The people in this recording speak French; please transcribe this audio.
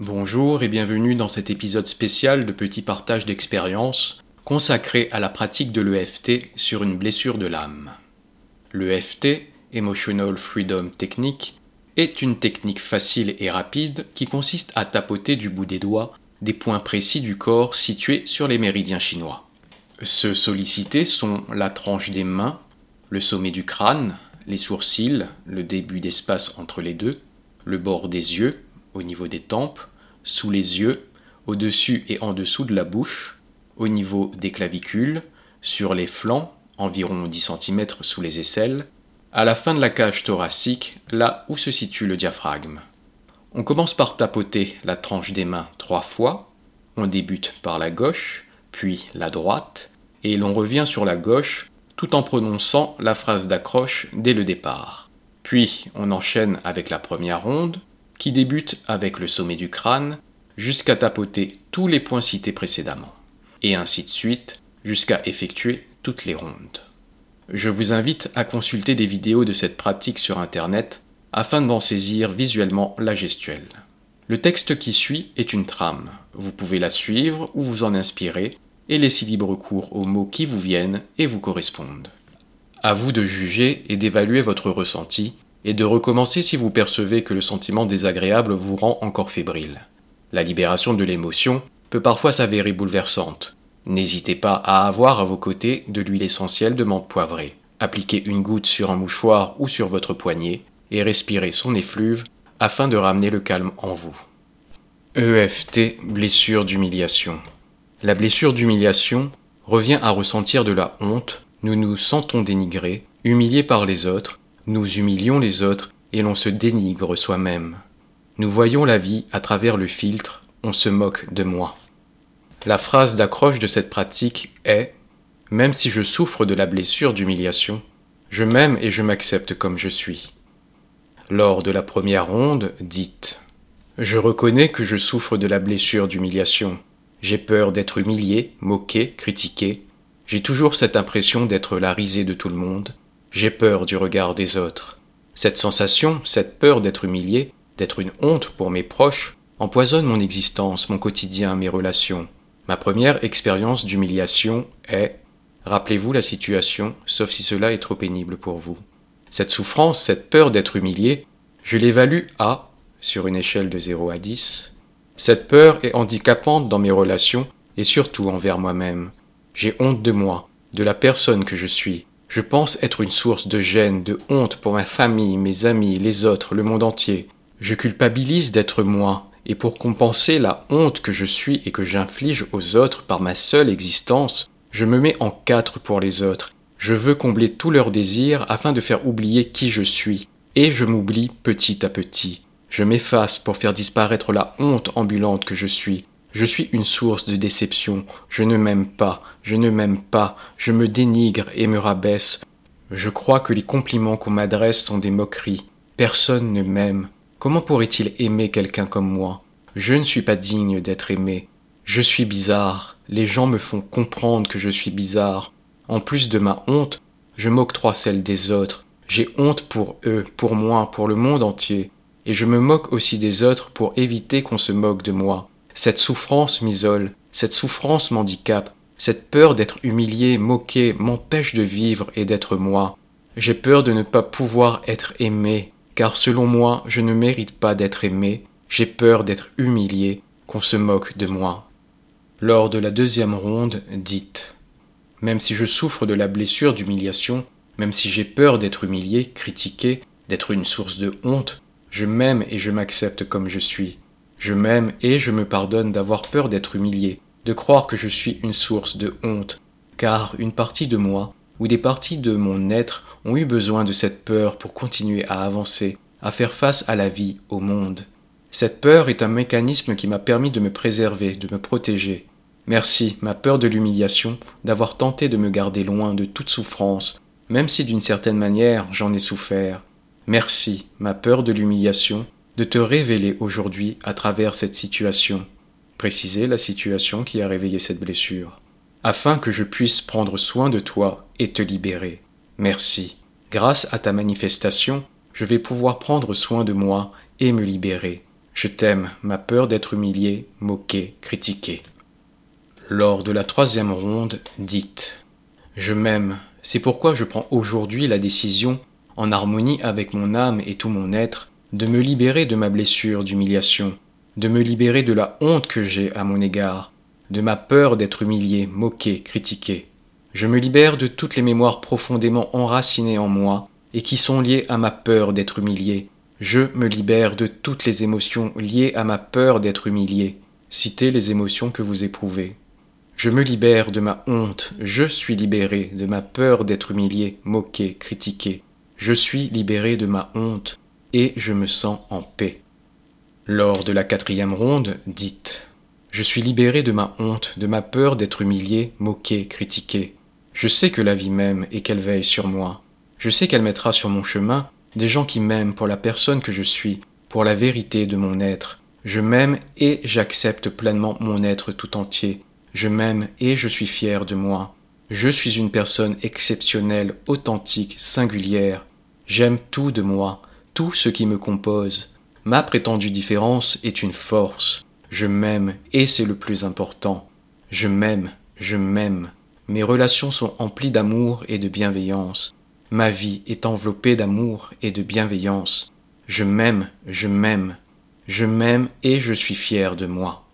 Bonjour et bienvenue dans cet épisode spécial de Petit Partage d'expérience consacré à la pratique de l'EFT sur une blessure de l'âme. L'EFT, Emotional Freedom Technique, est une technique facile et rapide qui consiste à tapoter du bout des doigts des points précis du corps situés sur les méridiens chinois. Ceux sollicités sont la tranche des mains, le sommet du crâne, les sourcils, le début d'espace entre les deux, le bord des yeux, au niveau des tempes, sous les yeux, au-dessus et en dessous de la bouche, au niveau des clavicules, sur les flancs, environ 10 cm sous les aisselles, à la fin de la cage thoracique, là où se situe le diaphragme. On commence par tapoter la tranche des mains trois fois, on débute par la gauche, puis la droite, et l'on revient sur la gauche tout en prononçant la phrase d'accroche dès le départ. Puis on enchaîne avec la première ronde, qui débute avec le sommet du crâne, jusqu'à tapoter tous les points cités précédemment, et ainsi de suite, jusqu'à effectuer toutes les rondes. Je vous invite à consulter des vidéos de cette pratique sur Internet afin d'en saisir visuellement la gestuelle. Le texte qui suit est une trame. Vous pouvez la suivre ou vous en inspirer et laisser libre cours aux mots qui vous viennent et vous correspondent. À vous de juger et d'évaluer votre ressenti et de recommencer si vous percevez que le sentiment désagréable vous rend encore fébrile. La libération de l'émotion peut parfois s'avérer bouleversante, N'hésitez pas à avoir à vos côtés de l'huile essentielle de menthe poivrée. Appliquez une goutte sur un mouchoir ou sur votre poignet et respirez son effluve afin de ramener le calme en vous. EFT, blessure d'humiliation. La blessure d'humiliation revient à ressentir de la honte, nous nous sentons dénigrés, humiliés par les autres, nous humilions les autres et l'on se dénigre soi-même. Nous voyons la vie à travers le filtre, on se moque de moi. La phrase d'accroche de cette pratique est Même si je souffre de la blessure d'humiliation, je m'aime et je m'accepte comme je suis. Lors de la première ronde, dites Je reconnais que je souffre de la blessure d'humiliation. J'ai peur d'être humilié, moqué, critiqué. J'ai toujours cette impression d'être la risée de tout le monde. J'ai peur du regard des autres. Cette sensation, cette peur d'être humilié, d'être une honte pour mes proches, empoisonne mon existence, mon quotidien, mes relations. Ma première expérience d'humiliation est Rappelez-vous la situation, sauf si cela est trop pénible pour vous. Cette souffrance, cette peur d'être humilié, je l'évalue à, sur une échelle de 0 à 10. Cette peur est handicapante dans mes relations et surtout envers moi-même. J'ai honte de moi, de la personne que je suis. Je pense être une source de gêne, de honte pour ma famille, mes amis, les autres, le monde entier. Je culpabilise d'être moi, et pour compenser la honte que je suis et que j'inflige aux autres par ma seule existence, je me mets en quatre pour les autres. Je veux combler tous leurs désirs afin de faire oublier qui je suis, et je m'oublie petit à petit. Je m'efface pour faire disparaître la honte ambulante que je suis. Je suis une source de déception. Je ne m'aime pas, je ne m'aime pas, je me dénigre et me rabaisse. Je crois que les compliments qu'on m'adresse sont des moqueries. Personne ne m'aime. Comment pourrait-il aimer quelqu'un comme moi? Je ne suis pas digne d'être aimé. Je suis bizarre. Les gens me font comprendre que je suis bizarre. En plus de ma honte, je m'octroie celle des autres. J'ai honte pour eux, pour moi, pour le monde entier. Et je me moque aussi des autres pour éviter qu'on se moque de moi. Cette souffrance m'isole, cette souffrance m'handicape, cette peur d'être humilié, moqué, m'empêche de vivre et d'être moi. J'ai peur de ne pas pouvoir être aimé, car selon moi je ne mérite pas d'être aimé, j'ai peur d'être humilié, qu'on se moque de moi. Lors de la deuxième ronde, dites Même si je souffre de la blessure d'humiliation, même si j'ai peur d'être humilié, critiqué, d'être une source de honte, je m'aime et je m'accepte comme je suis. Je m'aime et je me pardonne d'avoir peur d'être humilié, de croire que je suis une source de honte, car une partie de moi, ou des parties de mon être, ont eu besoin de cette peur pour continuer à avancer, à faire face à la vie, au monde. Cette peur est un mécanisme qui m'a permis de me préserver, de me protéger. Merci, ma peur de l'humiliation, d'avoir tenté de me garder loin de toute souffrance, même si d'une certaine manière j'en ai souffert. Merci, ma peur de l'humiliation, de te révéler aujourd'hui à travers cette situation. Préciser la situation qui a réveillé cette blessure. Afin que je puisse prendre soin de toi et te libérer. Merci. Grâce à ta manifestation, je vais pouvoir prendre soin de moi et me libérer. Je t'aime, ma peur d'être humilié, moqué, critiqué. Lors de la troisième ronde, dites Je m'aime, c'est pourquoi je prends aujourd'hui la décision, en harmonie avec mon âme et tout mon être, de me libérer de ma blessure d'humiliation, de me libérer de la honte que j'ai à mon égard, de ma peur d'être humilié, moqué, critiqué. Je me libère de toutes les mémoires profondément enracinées en moi et qui sont liées à ma peur d'être humilié. Je me libère de toutes les émotions liées à ma peur d'être humilié. Citez les émotions que vous éprouvez. Je me libère de ma honte, je suis libéré de ma peur d'être humilié, moqué, critiqué. Je suis libéré de ma honte et je me sens en paix. Lors de la quatrième ronde, dites Je suis libéré de ma honte, de ma peur d'être humilié, moqué, critiqué. Je sais que la vie m'aime et qu'elle veille sur moi. Je sais qu'elle mettra sur mon chemin des gens qui m'aiment pour la personne que je suis, pour la vérité de mon être. Je m'aime et j'accepte pleinement mon être tout entier. Je m'aime et je suis fier de moi. Je suis une personne exceptionnelle, authentique, singulière. J'aime tout de moi, tout ce qui me compose. Ma prétendue différence est une force. Je m'aime et c'est le plus important. Je m'aime, je m'aime. Mes relations sont emplies d'amour et de bienveillance. Ma vie est enveloppée d'amour et de bienveillance. Je m'aime, je m'aime. Je m'aime et je suis fier de moi.